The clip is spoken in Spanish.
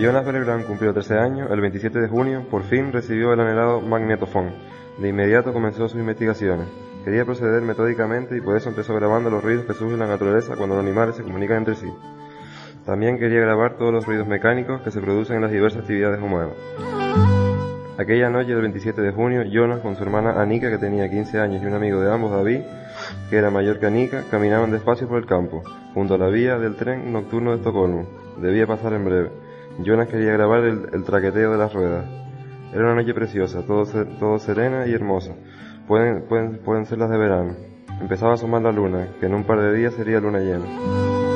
Jonas Belgrán cumplió 13 años, el 27 de junio, por fin recibió el anhelado magnetofón. De inmediato comenzó sus investigaciones. Quería proceder metódicamente y por eso empezó grabando los ruidos que surgen en la naturaleza cuando los animales se comunican entre sí. También quería grabar todos los ruidos mecánicos que se producen en las diversas actividades humanas. Aquella noche del 27 de junio, Jonas con su hermana Anika, que tenía 15 años, y un amigo de ambos, David, que era mayor que Anika, caminaban despacio por el campo, junto a la vía del tren nocturno de Estocolmo. Debía pasar en breve. Jonas quería grabar el, traqueteo de las ruedas. Era una noche preciosa, todo, todo serena y hermosa. Pueden, pueden, pueden ser las de verano. Empezaba a asomar la luna, que en un par de días sería luna llena.